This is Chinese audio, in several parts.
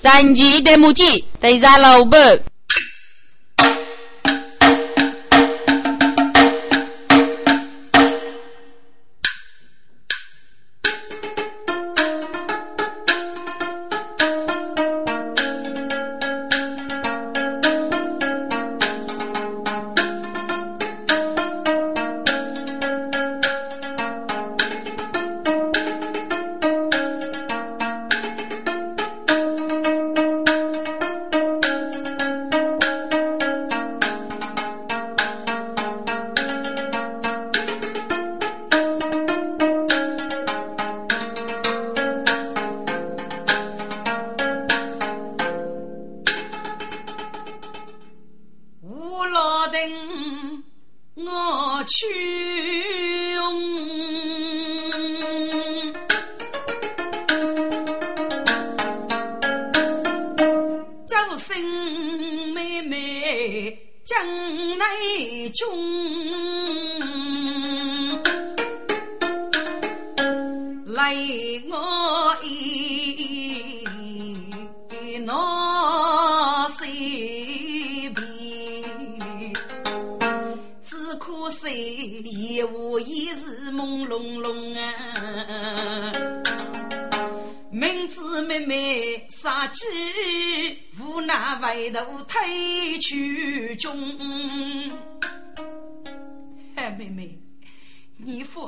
三级的母鸡对上老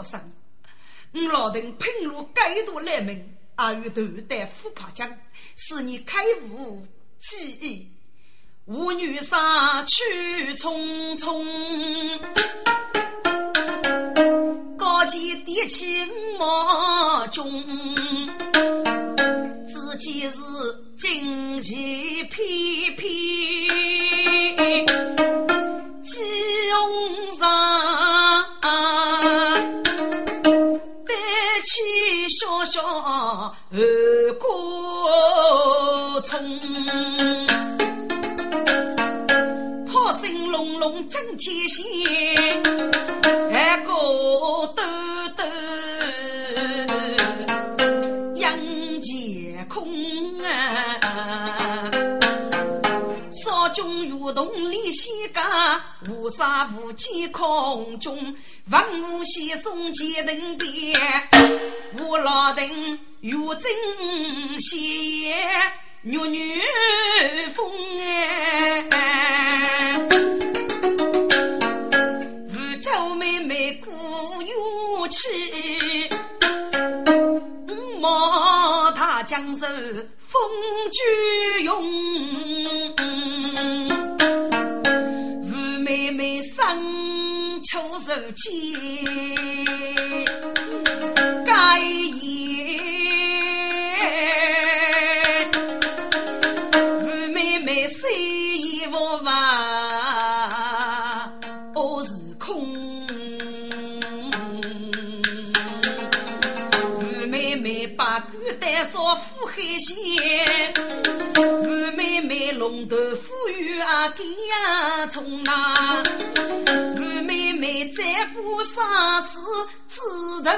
板。斗胆虎爬江，使你开悟记忆。舞女杀去匆匆，高见低起马中，自己是旌旗翩翩，起笑笑。二哥冲，炮声隆隆震天响，二哥都军如同立西家，无杀无见空中，万物先送前人边，我老邓。月正斜，月女风哎，福州妹妹过月去，马踏江州风巨勇，吴妹妹生秋受气，该言。海鲜，吴妹妹龙头虎鱼啊，给呀冲啊！吴妹妹再不杀死猪头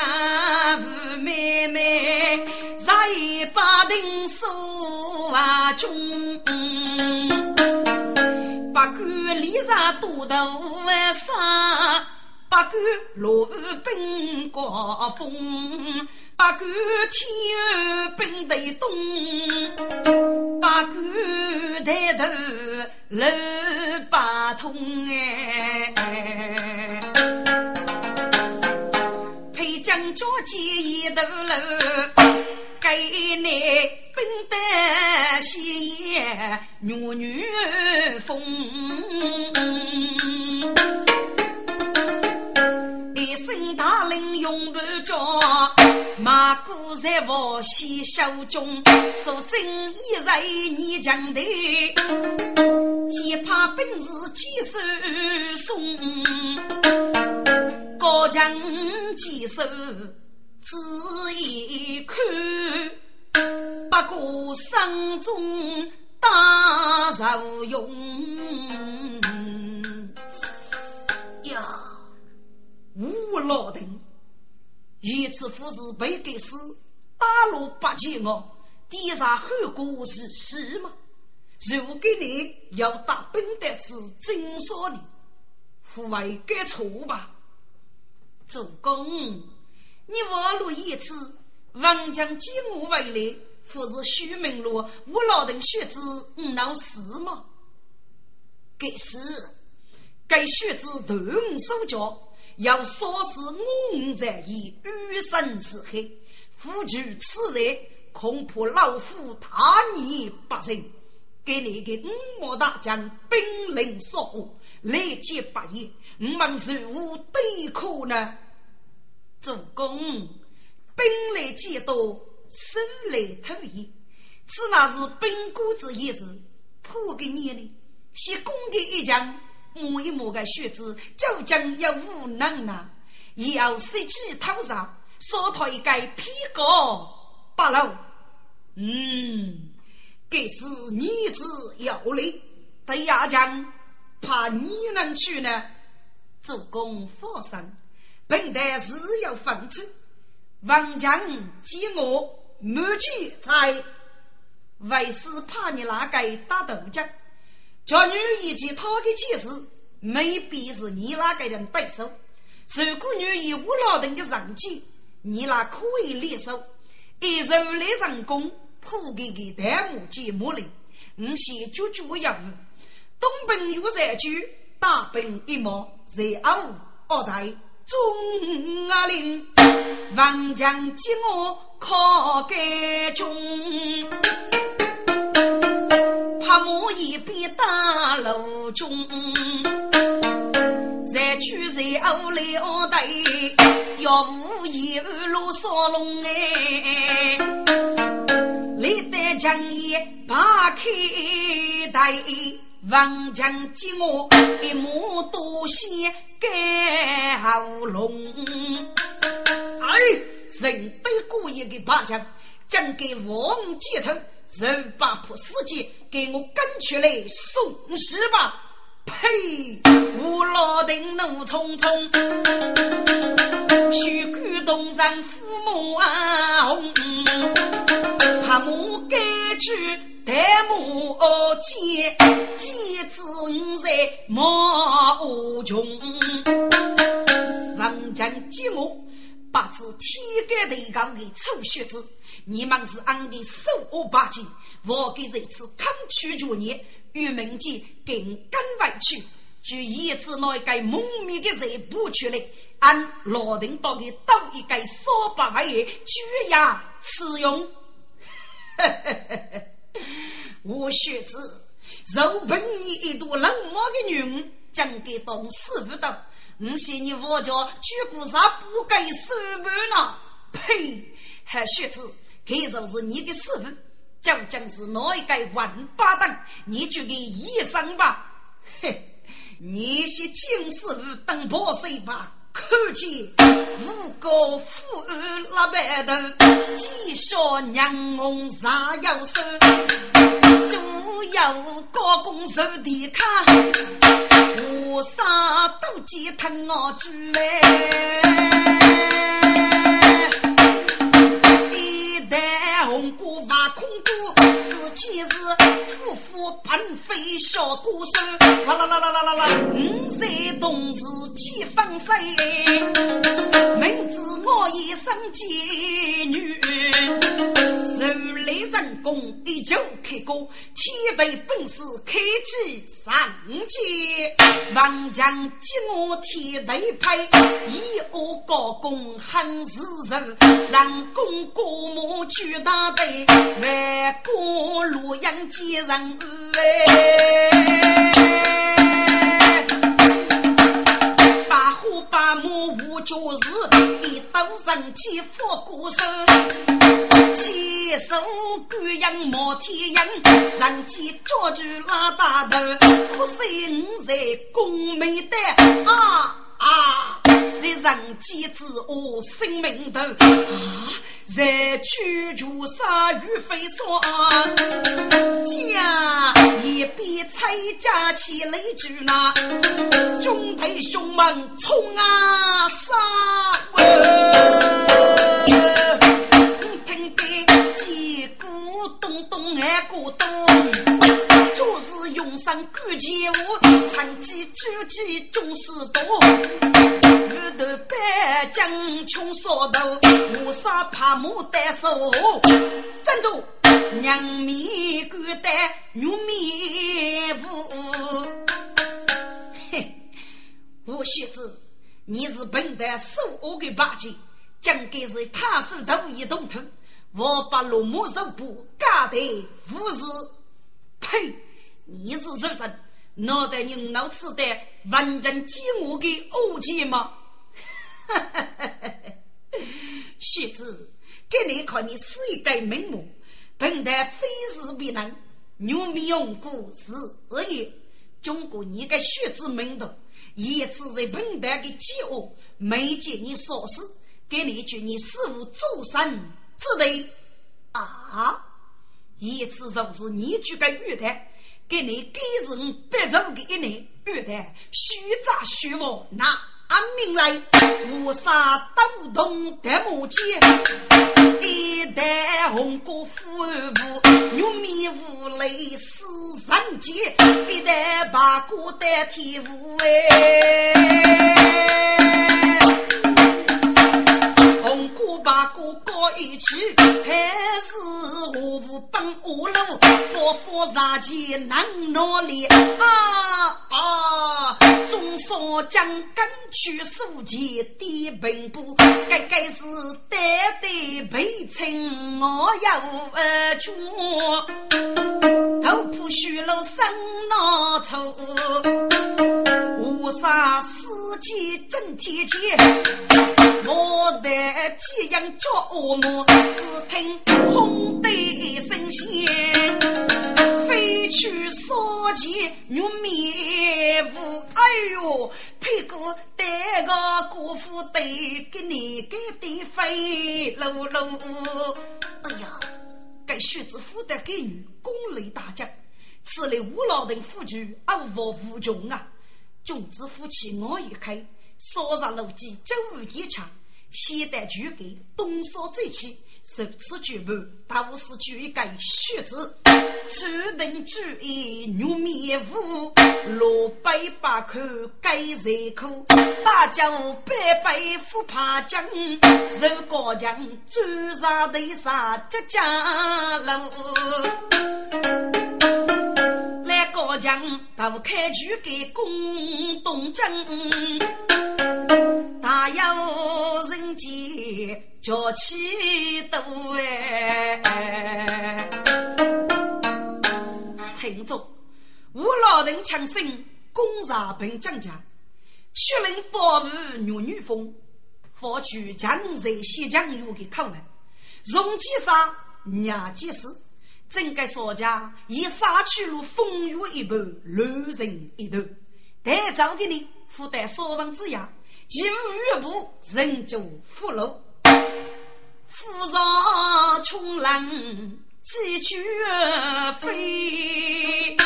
啊！吴妹妹杀一把定手啊中，八个里上多头杀，八个落兵刮风。八个天儿奔得东，八个抬头楼八通哎，配将交接一头楼，给你奔得西夜女女风。大领永不着，马古在我西手中，说正义在你将的，只怕本事几手松，高墙几手只一看，不过生中大受用吴老丁，一次夫子被给死，打落八千我，地上后果是实吗？如果你要打本的是真说理，父为该错吧？主公，你望路一次，王将见我为来，不是虚名路，我老等学子唔闹事吗？该是该学子断手脚，要说是我在以余生是黑，夫举此人，恐怕老夫大逆不仁。给你个五毛大将兵临所护，来接八爷，我们如何对抗呢？主公，兵来将挡，手来突围，此乃是本国之意思。破给你呢，先攻击一将，摸一摸个血子，就将要无能了。以后谁去头上，烧他一个屁股八楼。嗯。给是女子要来，对亚将怕你能去呢？主公放心，本代是要放出王强见我满去在，为师怕你那个打斗将，叫女一及他的气势，未必是你那个人对手。如果女以无老等的人气，你那可以联手，一人来成功。破给给弹幕节目里，我先就就业务，东奔有三句，大奔一毛，在二二代中阿林，王将接我靠盖中，怕我一边打楼中。在去在屋里二代，要无一路烧龙哎，历代将一把开台，王强接我一马多先盖喉咙。哎，人被故意的把将将给王接头，人把破司机给我赶出来送死吧。呸！我老丁怒冲冲，须感动人父母啊红，怕母该去带母见，见子在马无穷。王将接我，把子天干地杠的臭血子，你们是俺的手恶八戒，我给这次抗取主孽。玉明记更跟回去，就一次拿一个蒙面的人捕出来，按老丁刀给刀一个扫把位爷举牙使用。我学子，肉本你一朵冷漠的女人，将给当师傅的，我嫌你我家举骨啥不该收门呢？呸！还学子，可就是你的师傅。究竟是哪一个王八蛋？你就给医生吧！嘿，你是金师傅当破碎吧？看见五个富二拉白头，几小娘红啥要收？就要高工手的看，我啥都记疼我住嘞。古法空谷其实夫妇本非小歌手，啦啦啦啦啦啦啦，五岁同时几分岁，明知我一生贱女，如来人工一酒开过，天地本是开启上界，王将接我天地配，以我高公恨世人，人工过目举大队，万过。洛阳接人哎，把虎把母无家事，一刀人起佛过手，牵手观阳冒天阳，人起抓住拉大头，可惜五在宫没得啊！啊，在人间之恶生命头啊。在驱逐杀鱼飞霜，家一边拆家起来住那，中队凶猛冲啊杀！听得击鼓爱过冬，就是用上古剑舞，举起总是多。日头白将穷烧头，我杀怕牡丹手，站住！娘面孤单，玉面无。嘿，吴小子，你是本的手恶的八戒，将该是他手头一动土，我把龙母手部干得无事。呸！你是什人？脑袋你脑吃的完人饥饿的恶计吗？哈哈哈哈哈！小子，给你看你死一个名目。本台非是必能，牛米用过是恶业。中国你个血子门徒，也只在本台的饥饿，没见你说事，给你一句你师傅做神之类啊！也只就是你举个玉台，给你给人白走的一年玉台，虚诈虚妄那。按命来，五杀都动得木剑，一代红歌富二富，玉面无泪死人间，一代八股代替无哎。把歌白歌高一起，还是何物奔下路？佛佛上前难努力啊！我将根去书记的本部，该该是代代陪衬我有二绝，头铺虚楼生老丑，无杀世界真天劫，我的。几样叫恶魔，只听轰的一声响，飞去烧钱玉面无。哎呦，屁股带个姑父对给你给的飞喽喽。哎呀，该学子负担给女，功雷大将，此类无老人夫举，而无无穷啊！君子夫妻我一开，烧上楼基周无一强。现代举给东烧最起，首次举办，都是举一个血字，初等举一玉面舞，罗背把口盖人口，大将白白虎爬将，肉高将追上头上浙江路，高将都开举给公东征。大有人间叫气多哎！听众，吴老人强声攻杀本将家，血令保护女女风，获取江浙西江路的口文，容积杀娘几事，整个少家以杀去路风雨一般，乱人一头，带走的呢，负担双方之压。几无月步，人就俘虏；扶上穷郎，几句飞。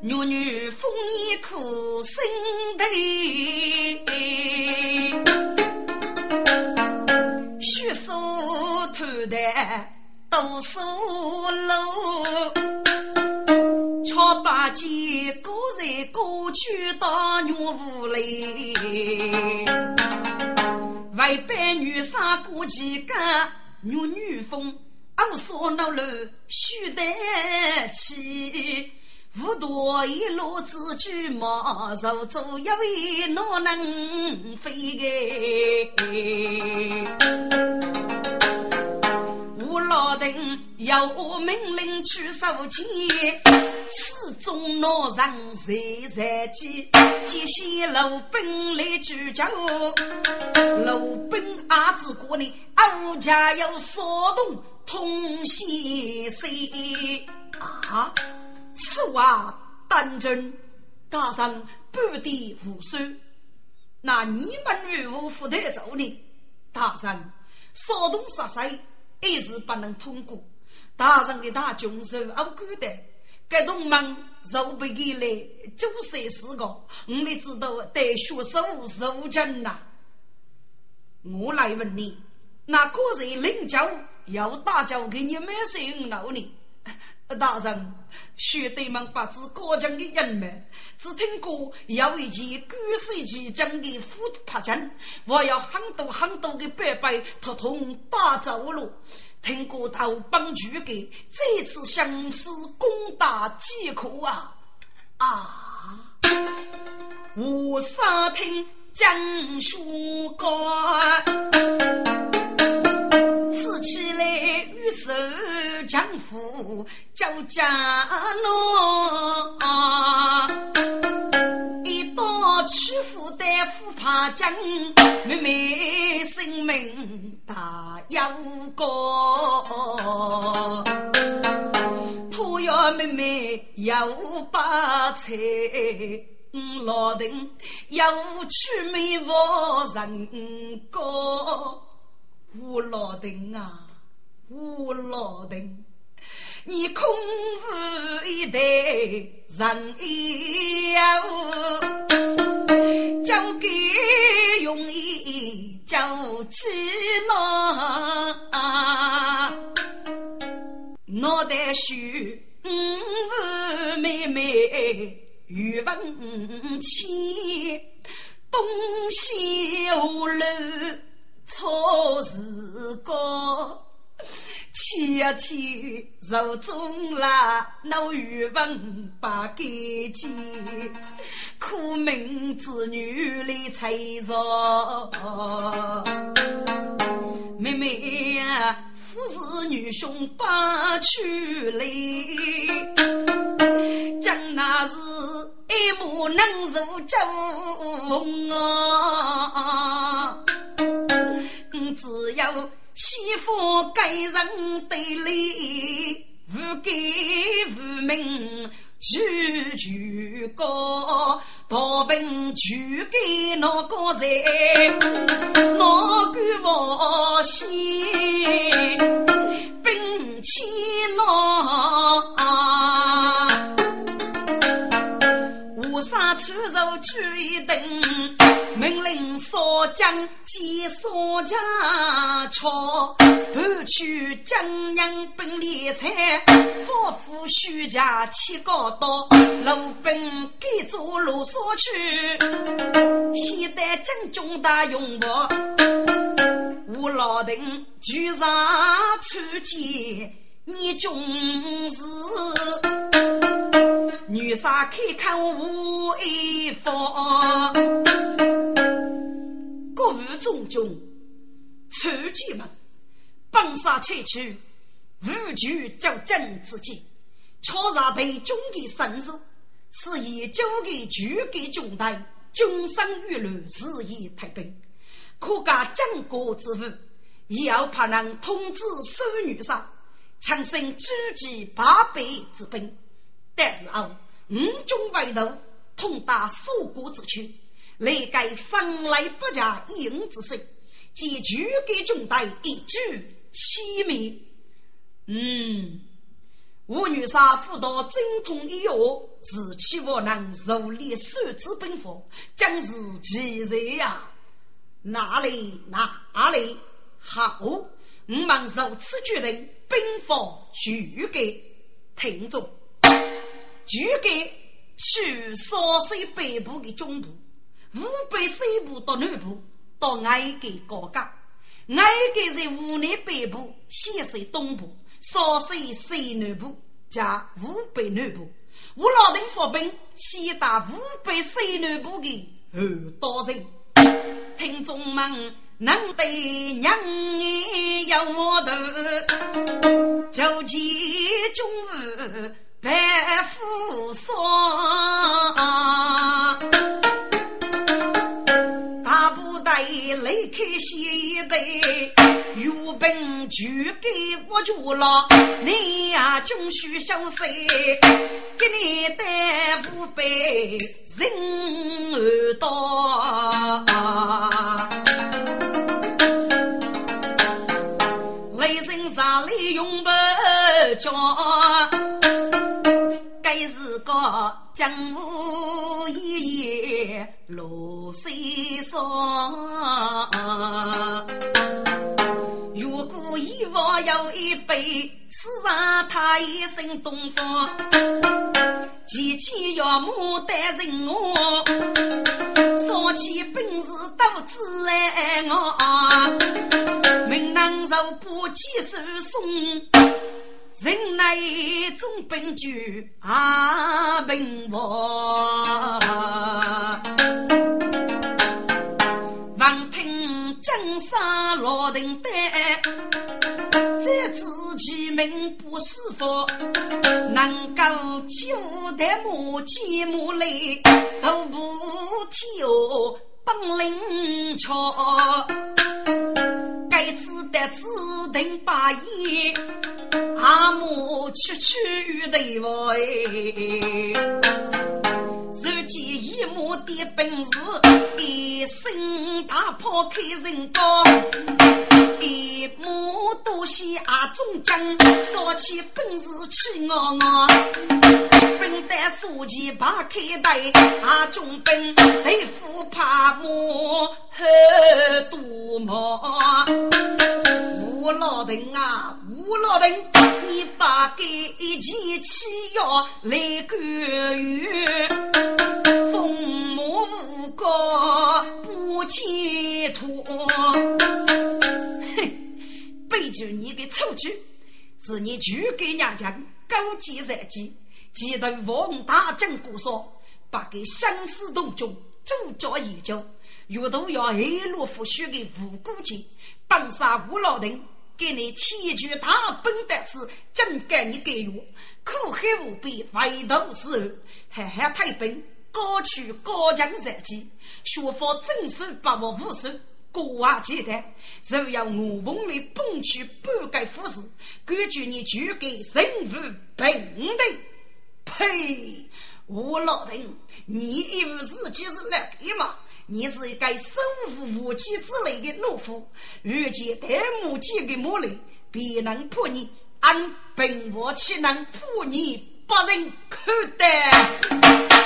女女风衣苦心头，头的都收喽。超八戒高在高去到女巫嘞，为白女杀过几个女女风，二说那路须得起，无多一路子驹马，手走一位哪能飞个？吴老邓有命令去收钱，始终闹上谁在急？接些老兵来聚焦，老兵阿子过呢，俺家有骚动通西西啊！此话当真？大上不得无收，那你们如何负得走呢？大人，骚动杀谁？一时不能通过，大人的大军是无辜的，该同盟若不给来，就算是个，我们知道得学手受阵呐。我来问你，那个人领教要大叫给你们姓老呢。大人，兄弟们不知过江的人们，只听过有一件古世纪讲的虎爬阵，我要很多很多的伯伯统统打走路。听过头帮助的，这次相思攻打饥苦啊啊！我沙听讲书歌。此起来玉手将夫叫家奴，一刀屈服的虎怕将，妹妹性命大有过。托要妹妹有把菜，老丁有取美我人过。吴老丁啊，吴老丁，你空腹一代人妖，交给容易交起脑，脑袋虚，五五妹妹语文起，东西无路。错时光，天天肉中辣，那语文不干净，苦命子女来催着。妹妹呀，父子女兄把去来，将那是一母能入酒啊。只有媳妇给人对礼，无给无名句句高，大兵就给那个人，那个我心兵器那，无啥出手去一顿。命令少将及少家抄，盘取江洋本猎财，仿佛虚假起高刀，路兵给做路所去，现在正中大用我，老丁举上出剑，你终是女杀开看无一方。各位众军，出击们，帮杀撤去，无惧叫真之计，敲杀对军的深入，是以交给军给军队，军生舆论，日益太平。可干建国之父，也要派人统治守女杀，强身举击八百之兵。但是哦，五军为头，统打蜀国之区。来盖生来不假应之身，即举给中队一举欺灭。嗯，吴女杀辅导精通医药，自期我能如力手之兵法，将是奇人呀！哪里哪里好？我们如此决定，兵法许给听众，举给去少水北部的中部。湖北西部到南部，到埃及高岗，埃及在湖南北部，西水东部，少水西南部，加湖北南部。我老丁发兵，先打湖北西南部的二刀人。听众们，能得娘儿有我头，就见中日白虎霜。雷开西北，岳兵就给我住了。你呀，军需小费，给你带五百人耳朵。雷神啥里永不着？该是个江湖爷爷落水霜。如果以往有一杯，此上他一身东方，前期要牡丹人我，少起本事都自爱我，门当受不起手送，人来总本具啊本王。望听江山老人丹，再知其名不是佛，能够救得母亲母泪，都不跳本领巧，该知得指定把爷，阿母去去对我如今一母的本事，一身大炮开人高，一母多些阿中将，说起本事气昂昂，本带书记把开带，阿中本对付怕母很多毛。吴老人啊，吴老人，你把给一件起要来个月，父母无告不解脱。哼，背着你个臭猪，是你去给娘家勾结人机，记得王大将军说，把给相思同中主教研究，阅读要一路复学的无辜节，帮杀吴老人。给你天举大本的子，真该你给我苦海无边，回头是岸，还还太笨，高举高墙残疾，学法真手把握无手，过啊简单，若要我奉里崩去半盖富士，根据你就给人父平等。呸！我老邓，你以为自己是那个吗？你是一个手无武器之类的懦夫，遇见带武器的魔力，必能破你。俺本我岂能破你？不人看待，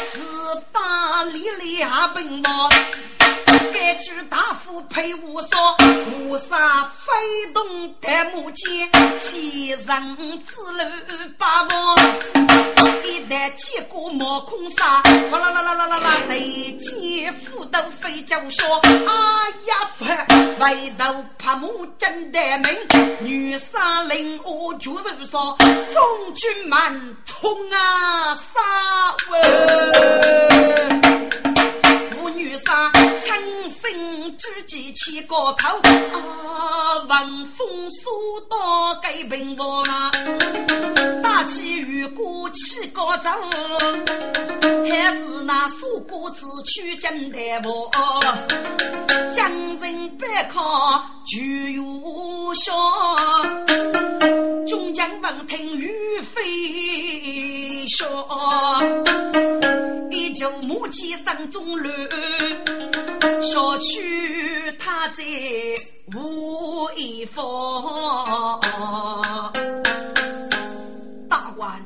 自把力量本我。该句大夫陪我说，菩萨飞动戴木剑，西上之路把我。一旦结果冒空杀，哗啦啦啦啦啦啦，雷击斧头飞脚说，哎呀佛，回头拍木真得命，女杀令我就是说，中军们冲啊杀喂！女杀，亲身知己起高头，啊，闻风苏到该平房，打起雨过起高走，还是那苏过子去金台房，江人百靠就有笑，中将闻听雨飞笑，一旧木屐上中乱。小区他在无一方，大官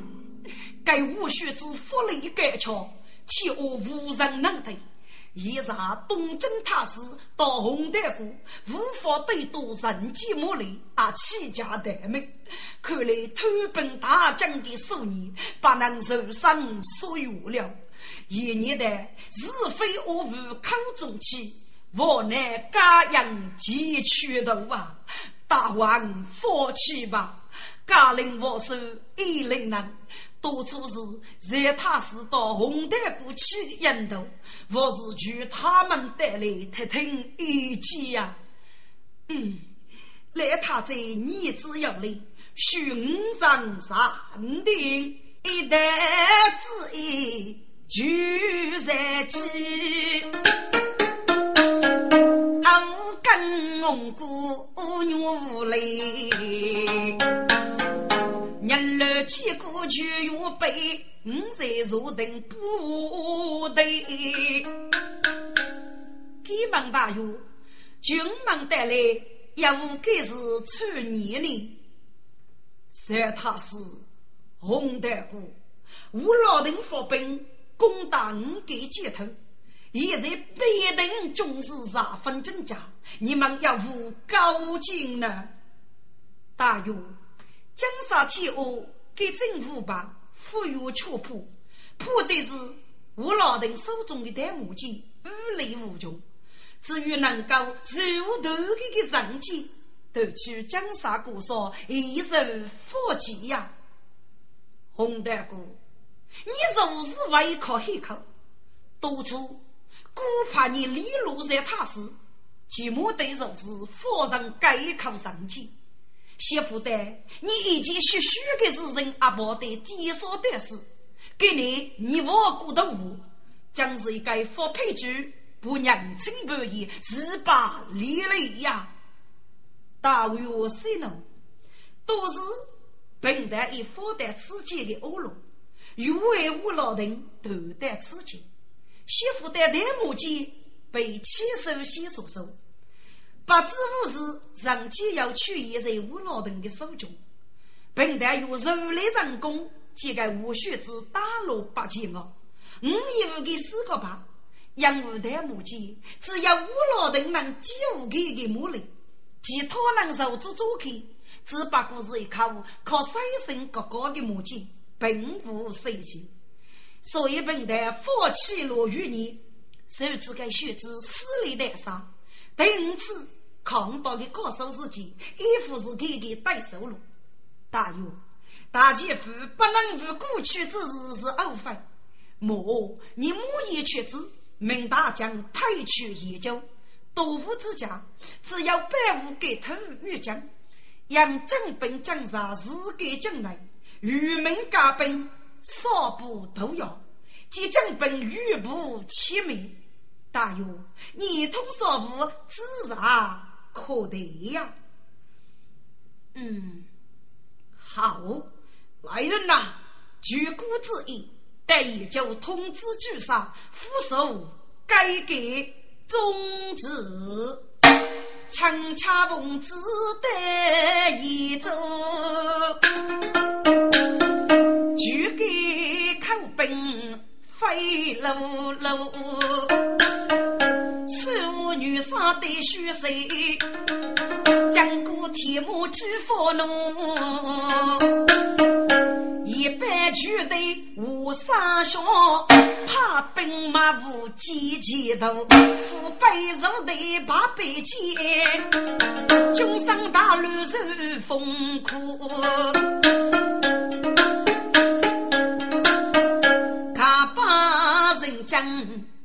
该无须之福利该巧，天下无人能敌。以上东征塔士到红台谷，无法对赌人间魔力，而弃家待命。看来偷本大将的数年，不能受伤所有了。一年的是非恶无口中起，我乃家养几取头啊！大王放弃吧，家令我手一令人，多处是在他是到红丹谷去引渡，我是据他们带来听听意见呀。嗯，来他在你子有里，寻上山顶，一代之意。就在起，我跟红姑娘无泪，日落千古就用杯，我在坐等不对。天门大院，君门带来，也无该是穿年龄，算他是红蛋姑，吴老人发兵。攻打五个街头，现在必定军事十分增加，你们要无高进呢？大勇，江沙天下给政府吧赋予确破，破的是吴老人手中的戴木剑，无力无穷。至于能够入头的个人间，夺取江沙国少，一手佛气呀！洪大哥，你若是为考黑口，当初孤怕你利落在他时，寂寞对若是夫人改口上去。媳妇的，你已经许许个是人阿婆的低少的事，给你你我过的物，将是一个发配局，不娘亲不义，是把离了呀！大约谁能？都是本代以发带此间的恶龙，又为我老人头戴此间，媳妇的戴木剑被亲手先所收。不知无事，人间要取一在吴老人的手中。本代有如来神功，即个无须之打落八千哦。五一五的四个八，杨无代母亲，只要吴老人能救五个的母力，其他人受住做客，只不过是一靠靠三生哥哥的母亲，并无谁心。所以本代放弃落雨你，手指该学子死里带伤。第五次抗暴的高手时期，一副是给给带收入。大约大姐夫不能为过去之事是懊悔。莫你母也却知，明大将退去研究，多夫之家只要百无给头遇将，让正本将杀自给将来，愚民加本少不都要，即正本愚不欺民。大约你通少妇自然可得呀。嗯，好，来人呐，举国之意，待已就通知局上，副手改革宗旨，强恰奉旨得一奏，举给口本。飞噜噜，妇女杀得虚岁，江过天母去发怒，一般军队无三小，怕兵马无几几头，腹背肉得八百千，军上大乱受风苦。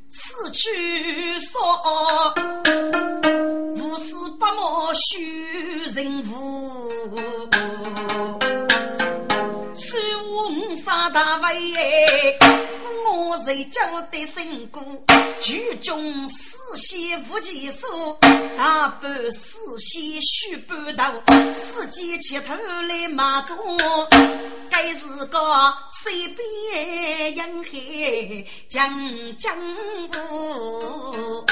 此去说，无事不莫须人无。虽无三大位，我仍交得身故。剧中四仙无几数，大半四仙须半头，四间七头来马中。该是个水边人海江江湖，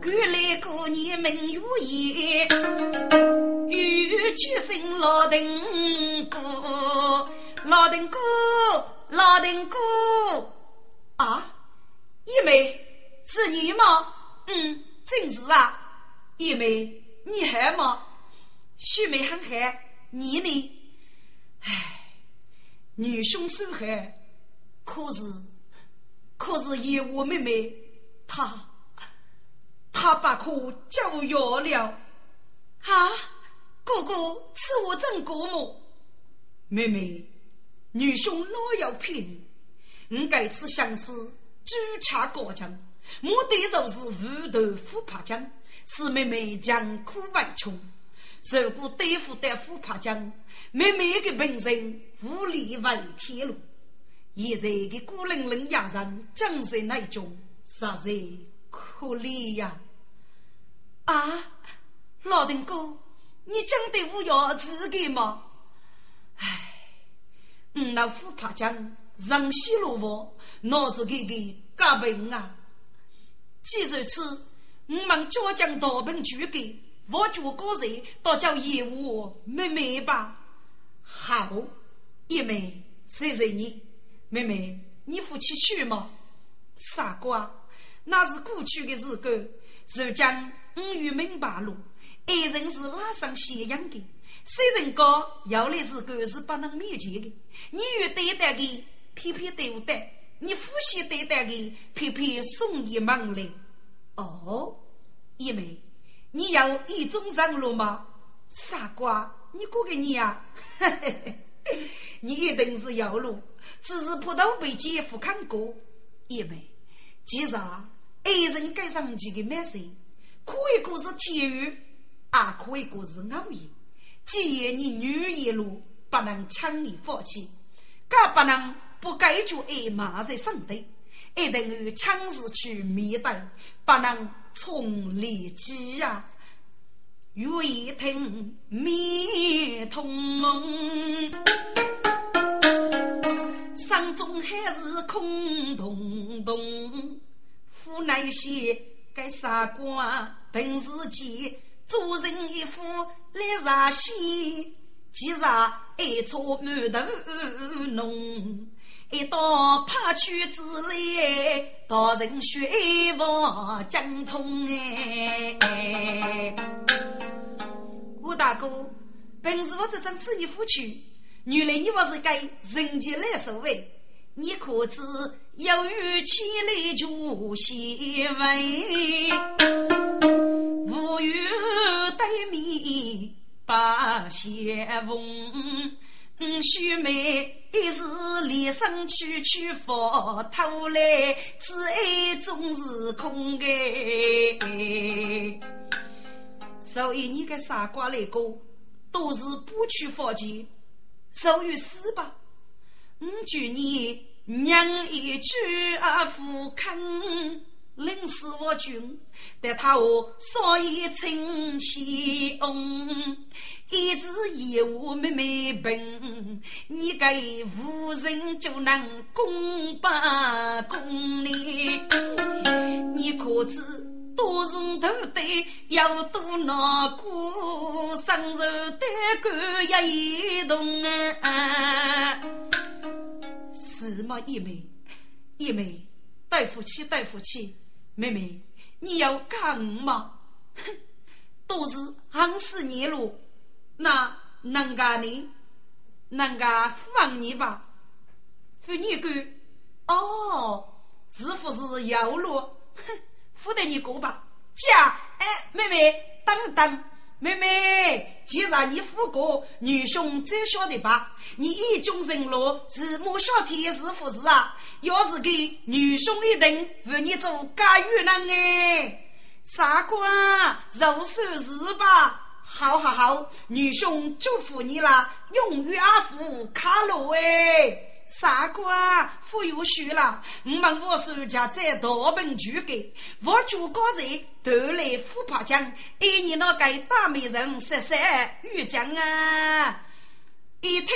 赶来过年门如烟，玉举声老丁哥，老丁哥，老丁哥啊！一妹是你吗？嗯，正是啊。一妹，你还吗？须眉很寒，你呢？唉，女兄受害，可是，可是叶我妹妹，她，她把可救药了。啊，哥哥，此话怎过么？妹妹，女兄若要骗你，我该次相思举洽高强，目的就是无头虎爬江，使妹妹将苦外穷。如果对付得虎爬江，妹妹的本身无力问天路。现在的孤零零压人，江在那种，实在可怜呀！啊，老丁哥，你讲的无要自己吗？唉，嗯，那虎爬江人稀落亡，脑子给给搞病啊！既如此，我们浙江大本举给。我觉个人倒叫业务妹妹吧，好，一妹谁谁你？妹妹，你夫妻去吗？傻瓜，那是过去的事故。如今五月明白路，爱人是拉上咸阳的，虽然讲要的是个是不能面前的，你越对待的，偏偏对不对？你夫妻对待的，偏偏送你忙来。哦，一妹，你有一种上路吗？傻瓜，你过个你呀？你一定是要路，只是葡萄被姐夫看过。一妹，其实啊，爱人该上几个满身，可以过是天宇，也可以过是偶遇。既然你女一路不能轻易放弃，更不能不该就爱马在身头，一定要强势去面对，不能从离机呀。欲听面通，山中还是空洞洞。府内些该傻瓜，平时间做人一副来茶戏，其实爱做满头弄。一到怕去之来，到人血往江通哎。吴大哥，本是我这张子女夫妻，原来你我是该人间来所谓，你可知有雨千里就西闻，无语对面把斜风。须眉一时连声区区佛偷来，只爱总是空的。所以你个傻瓜来过，都是不去佛前，属于死吧。我祝你娘一句啊不肯。临死我君，待他我少一称西翁，一直以我妹妹笨，你给无人就能公把公理，你可知多人头对要多难过，生肉胆肝也一动啊！是吗，一妹，一妹，对不起，对不起。妹妹，你要干吗？哼，都是行事你路，那能干你，能干放你吧，放你个哦，是不是要了？哼，扶得你过吧，姐！哎，妹妹，等等。妹妹，既然你富过，女兄最晓得吧？你一中人路，是莫小天是不是啊？要是给女兄一等，为你做家女人哎，傻瓜，肉手是吧？好好好，女兄祝福你啦，永远阿福卡路哎。傻瓜，富有许了，我们我手家在大本举给，我主高人都来富爬江，给你那个大美人十三玉江啊！一听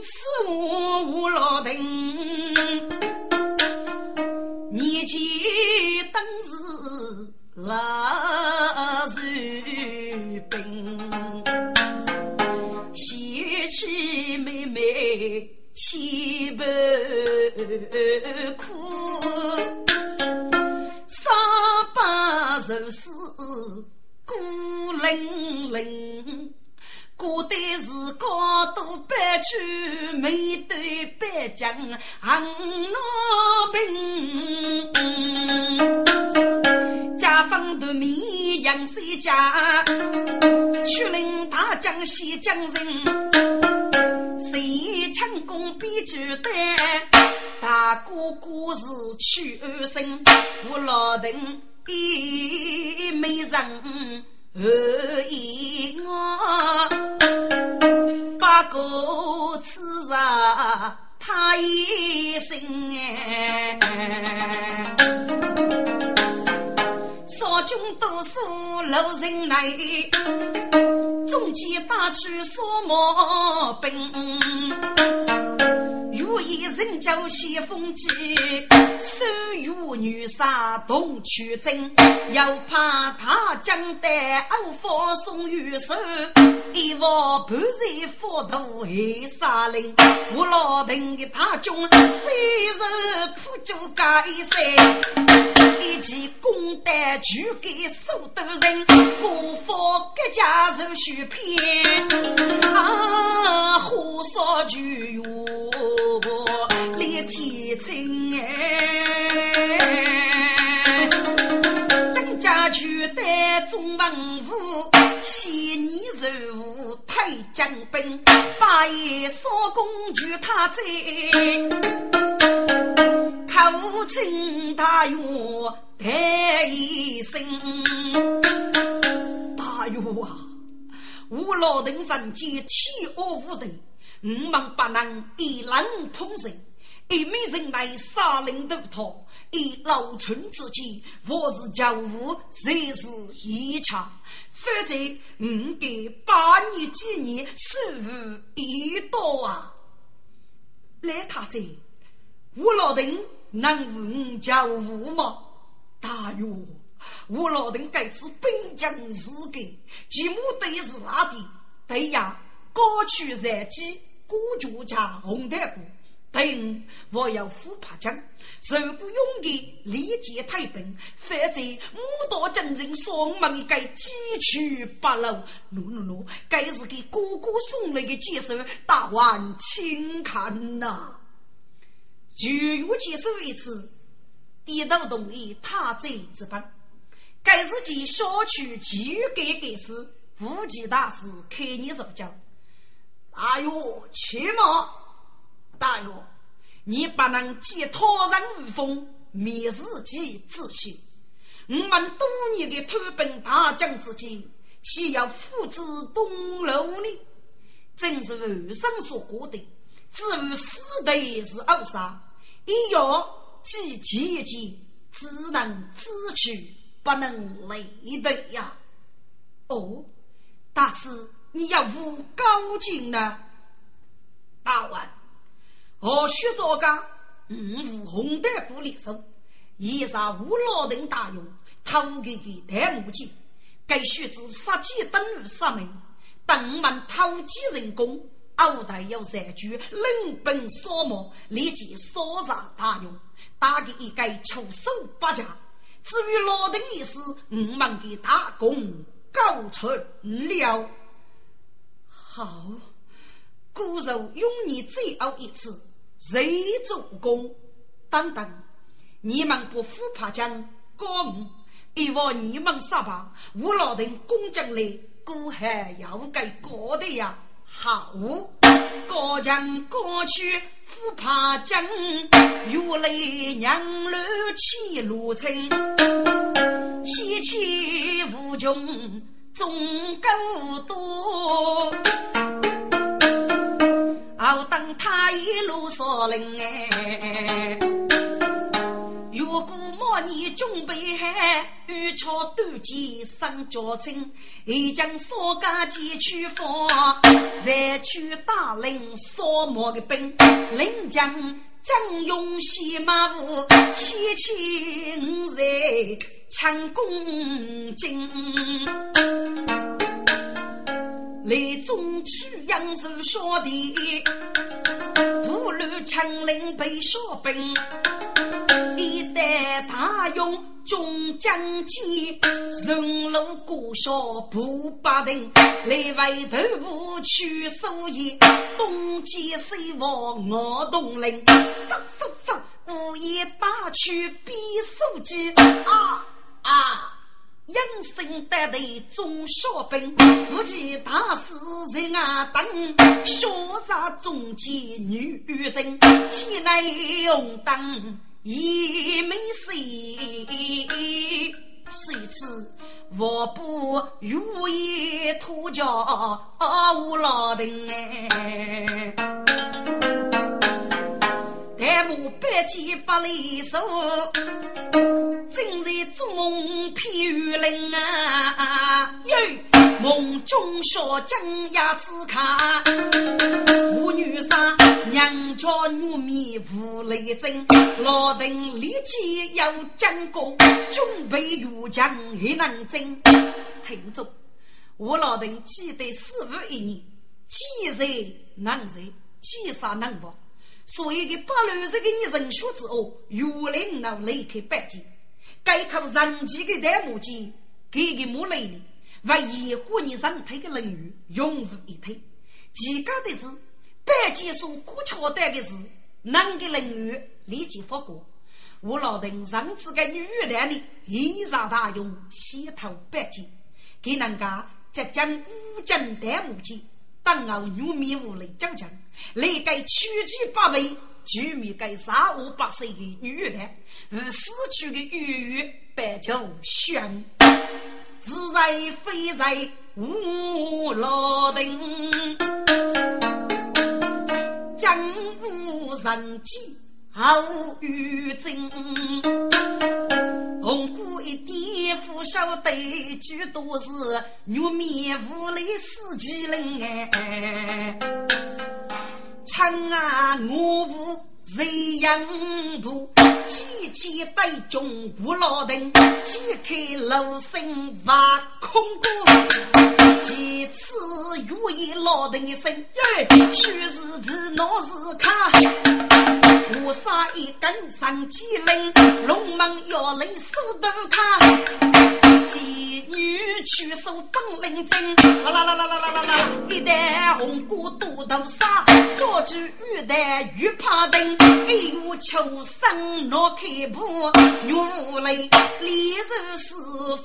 此话无老定，年纪当时老如冰，喜气妹妹。千般苦，三百愁思孤零零，过的是高度百去，面对百将行老兵，家方的面杨谁家，去领大将西将人。谁强攻必举单，大哥哥是屈生，我老邓一没人何以我？八哥此日他一生哎，少军多数路人来。中间打去扫毛兵，如意人叫西风急，手与女杀同取征，又怕他将带欧方送玉手，一望半日佛头黑沙林，我老邓的大军虽然苦就改善，一骑弓弹举给苏德人，功夫各家人须偏，啊，火烧九月烈天青哎，去得中文武，西年任务太将兵，八爷少公举他在，口称大元太一生，大元啊，我老邓上街七恶无头。五门八能一人通神，一美人来杀人头套，一老春之际，我是教务，谁是一场？否则，五给八年几年，师傅一刀啊！来，他这我老邓能无教务吗？大约我老邓该次兵将士革，其目的是哪的？对呀，过去战绩。孤主家红太姑，等我要虎爬江，受不勇的立即退兵，否则五道真正双门一个鸡去八路，喏喏喏，该是给哥哥送来的接受，大王请看呐！就欲接受一次，低头同意他走之本，该是其小区基于改革时，无极大师开你入教。大约去嘛！大约你不能借他人无风，灭自己自欺。我们多年的投奔大将之间，岂要父子东流呢？正是儒生所过的，只有死的是恶杀，一要既节俭，只能自取，不能累得呀！哦，大师。你要无高进呢？大王，何须说讲？嗯，无红的不离手，以上无老等大用，偷给给太母亲，该须知杀鸡等于杀命，等门偷鸡人工，后代有三句，冷本扫毛，立即烧杀大用，打给一个出手八家。至于老邓一事，我们给大功告成了。好，孤柔用你最后一次，谁主公？等等，你们不虎怕将公，一望你们杀吧，我老邓攻进来，孤还要该过的呀。好，过江过去虎怕将，如雷娘路起路程，喜气无穷。中够多，好等他一路说灵哎。如果莫你准备好，欲朝断剑上交情，一将少家几去放，再去打领扫漠的兵，临将将勇西马武，西青在抢公金。雷中去杨树小弟，不乱枪林被小兵，一代大勇中将旗，人路过小步八定，来外头部去守夜，东击西望我东陵，嗖嗖嗖，午夜打去必守击，啊啊！养生得的中小兵，夫妻大事人啊等，潇洒中间女人，起来用灯也没谁，谁知我不如意托家无老丁哎。台幕百计百里手，正在做梦偏雨林啊！哟，梦中小将牙齿看，吴女杀娘家女米无雷震，老邓力气要将功，准备入将也能争。听着，我老邓记得师傅一年，几人能人，几杀能亡。所以，个八六十个你人学之后，原来那离开北京，该靠人气的大木匠，给个木雷呢，为掩护你身体的人鱼，永无一体。其他的是，北京所过桥段的是，男的人鱼立即发过。我老邓上次个女的呢，一让他用西头北京，给人家浙江五镇大木匠。当我牛米屋里讲讲，来给取其八位，居民给三五八岁的女的，而死去的玉玉白求选，自在非在无老丁，江湖人间毫无余证。红姑一点扶手对句都是玉面无泪死几人哎，唱啊我无谁养不？几几对中无老灯，几开楼生挖空谷，几次遇一老灯一声，须是字闹是卡。我杀一根上鸡铃，龙门要来锁头卡，妓女去守当令针，啦啦啦啦啦啦啦啦，一袋红果多头沙，脚住玉带玉帕灯，一月秋生落开铺，玉来离愁是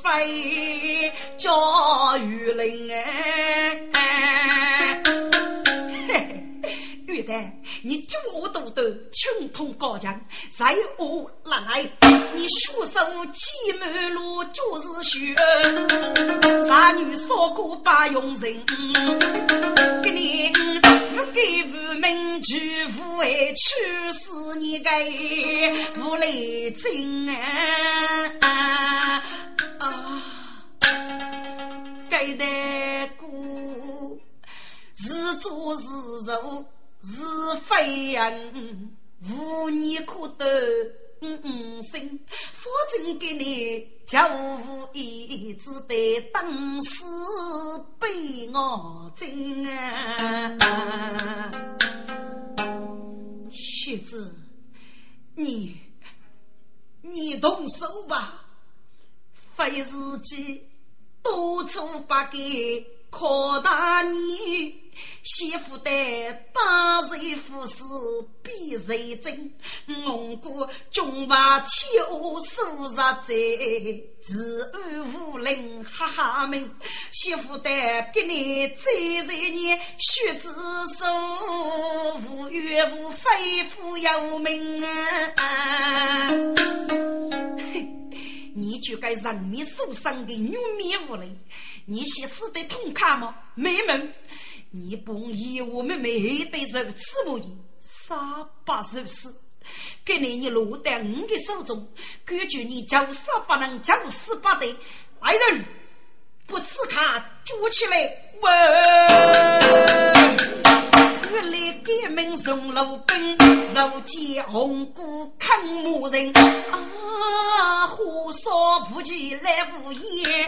非叫玉林哎。玉丹，你脚多多，穷通高强，在我来，你书手几门路就是学。傻女说过把用人，给你不给无名去无爱，去死你个无来真啊！啊，该得过是做是肉。是非人，无你可得嗯嗯心，反正给你就无一只得当死被我真啊！学子，你你动手吧，非自己多处不给靠大你。媳妇的大人夫是比人真，蒙古中华天下数十载，自安无人哈哈门。媳妇的给你最人年，血子手无岳无非富有名啊！你就该人民受伤的女面无人，你是死的痛快吗？没门！你本以我们妹对如此模样，杀不如死。给你你落在我的手中，感觉你就是不能，就是不得。来人，不吃他捉起来！喂原来革命送路兵，如见红姑看牧人。啊，火烧夫妻来无言，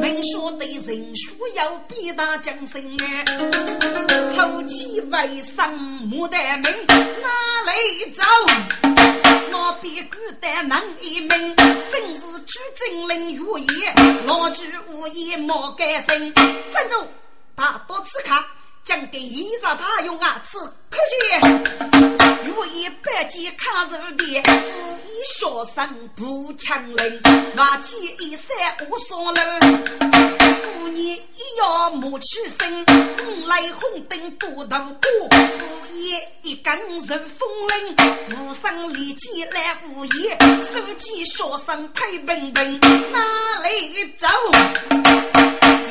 明说对人说要比大江声啊！抽起为生牡丹名，哪里走？那边孤单难一命，真是举金陵如意，老举无言莫改声。站住，大刀刺卡。将给衣裳他用啊吃，可见如意百计看手的，无一小声不强人，拿起一扇无双楼，姑娘一要莫去身，五来红灯不头过，无一一根人风铃，无声立即来无言，手机小声推蹦蹦，哪里走？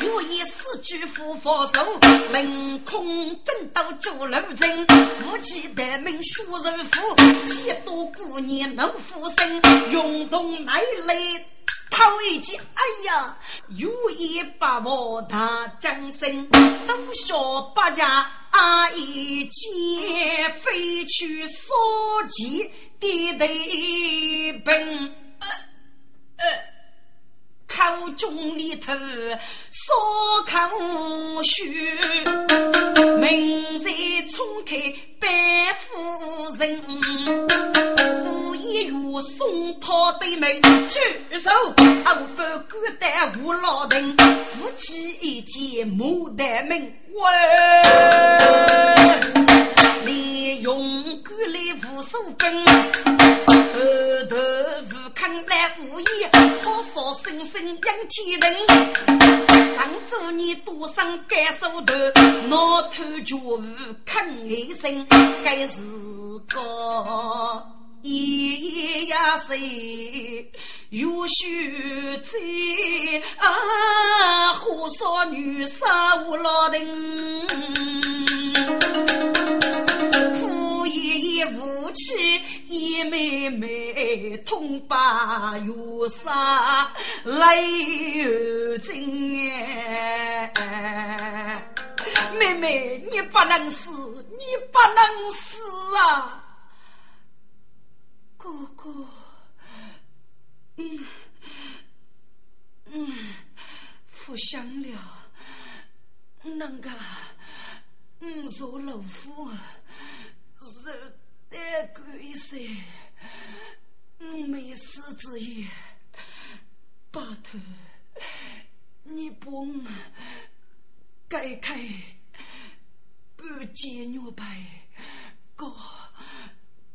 如意四句佛佛手，凌空正道九路阵，夫妻得名书人夫，几多姑娘能复生，涌动来来头一记，哎呀，有一把我大将身，都小八家阿姨姐飞去烧鸡的对本。口中里头说口虚，门前冲开白夫人，无意如送他的门，举手二百孤单无老人，夫妻一见牡丹门，喂，利用官来无数根，后头无看来无言。少生生养天人，上主你多生该手头，脑头脚无看一生，该是个一呀谁有须在啊？火烧女杀无老人。一一夫妻一妹妹，痛把月杀泪如针哎！妹妹，你不能死，你不能死啊！哥哥，嗯嗯，不想了，那个，嗯，做老夫。受得鬼噻，没死之言，拜托你帮我改开半截牛排，搞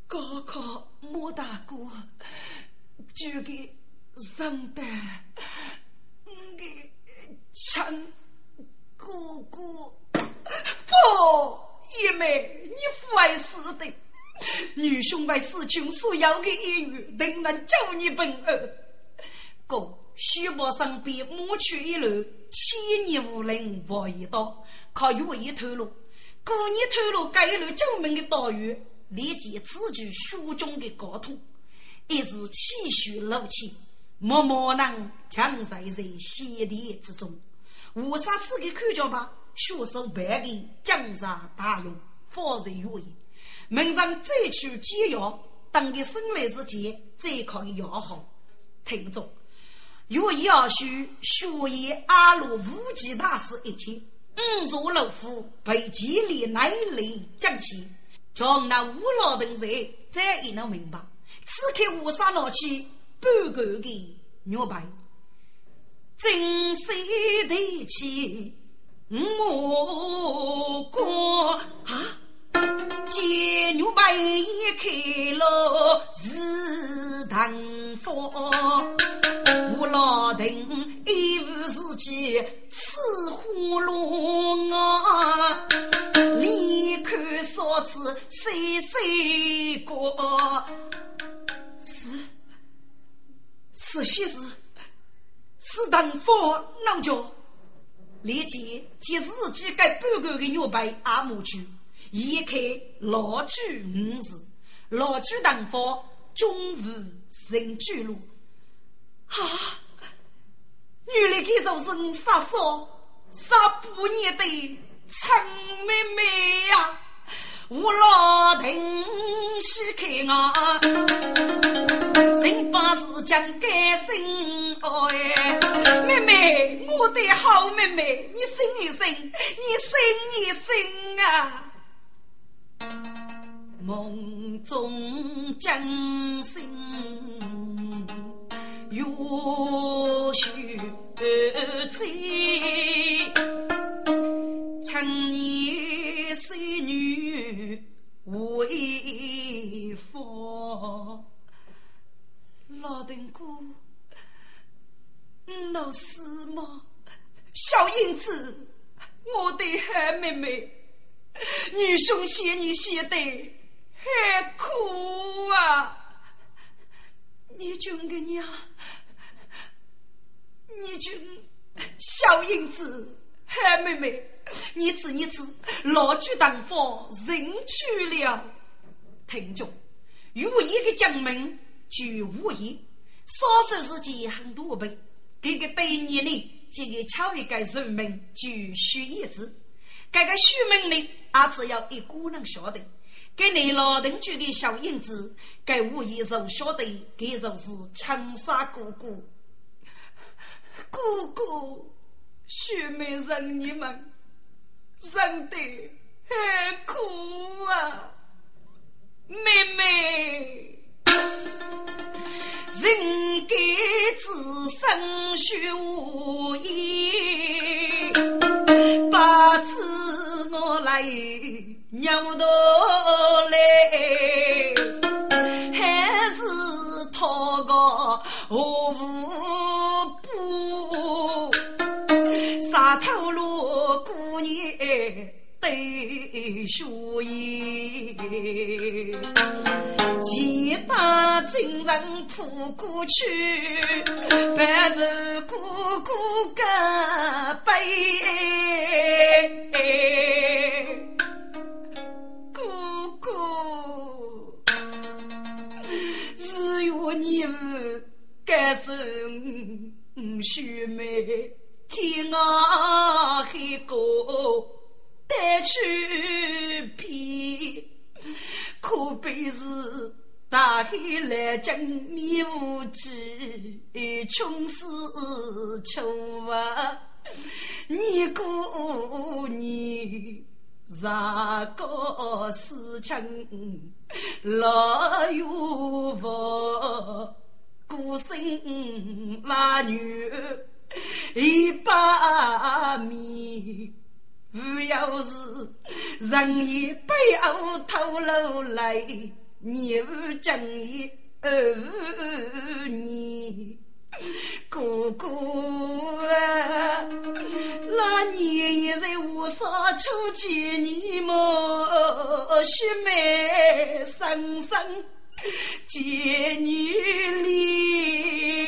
搞考莫大哥，就给上单，给唱哥哥不。爷妹，你父爱死的，女兄为死穷所要的言语，定能救你本儿。哥，徐伯身边抹去一路，千年无人话一道，靠月一透露，哥你透露该一路救命的道语，立即自具书中的高通，一时气血漏气，默默能强在在先帝之中，无啥子给看着吧。学手百变，江山大用，方才有言。门上再去解药，等你生来之前，再可以药好。听着，若要需学业阿罗无极大师一切，五座老夫被激励内力降息，将那五老等人再也能明白。此刻我杀老去半个的牛排，真心的气。我过啊，见牛排一开了是唐风，吴老丁一无是己吃花龙啊，立刻嫂子谁谁过是是些是是唐风老脚。立即借自己给半个的牛排阿母去，一开老居五日，老居当方中午人居路。啊！原来这就是我杀嫂杀不年的陈妹妹呀！我老丁喜开啊，人把事讲改心哎，妹妹，我的好妹妹，你醒一醒，你醒一醒啊！梦中惊醒，月须醉，趁年少女为夫，老邓哥。老师吗？小英子，我的好妹妹，女兄嫌你嫌得很苦啊！你君个娘，你君小英子，好妹妹，你知你知，老举当方人去了，听着，如一个将门就无言。少数时间很多倍，这个对年龄，这个巧一个人民就需一致。这个虚名呢，也只有一个人晓得。给你老邻居的小影子，给无意中晓得，这就是长沙姑姑。姑姑，雪梅人你们认得很苦啊，妹妹，人该自生须无言，不知我来扭头来，还是讨个何无不杀头路姑娘。对书言，几把金人扑过去，伴着姑姑个背，姑姑，只愿你们感受兄妹天涯海角。带去皮，可悲是大海来将迷雾记，穷死穷啊！你姑你咋个事情老有福？孤身拉女一把米。只要是人以背后透露来，你无正义儿女，哥哥啊，那年也在无沙初见你么？雪梅声声见女里，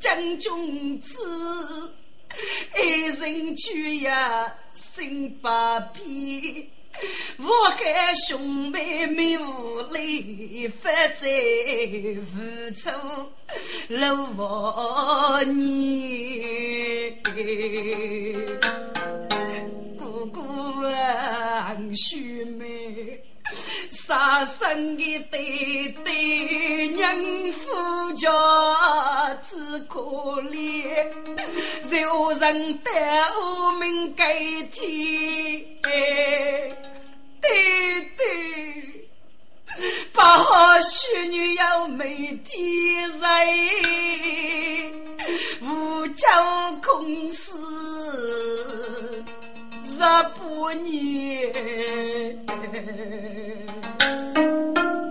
将君子，爱人居呀心不变。我看兄妹没无泪，反在付出六万年。哥哥啊，兄妹。杀生的对对，人夫家只可怜，有人带我们改天，对对，把好婿女要每天人，无家空死十八年。うん。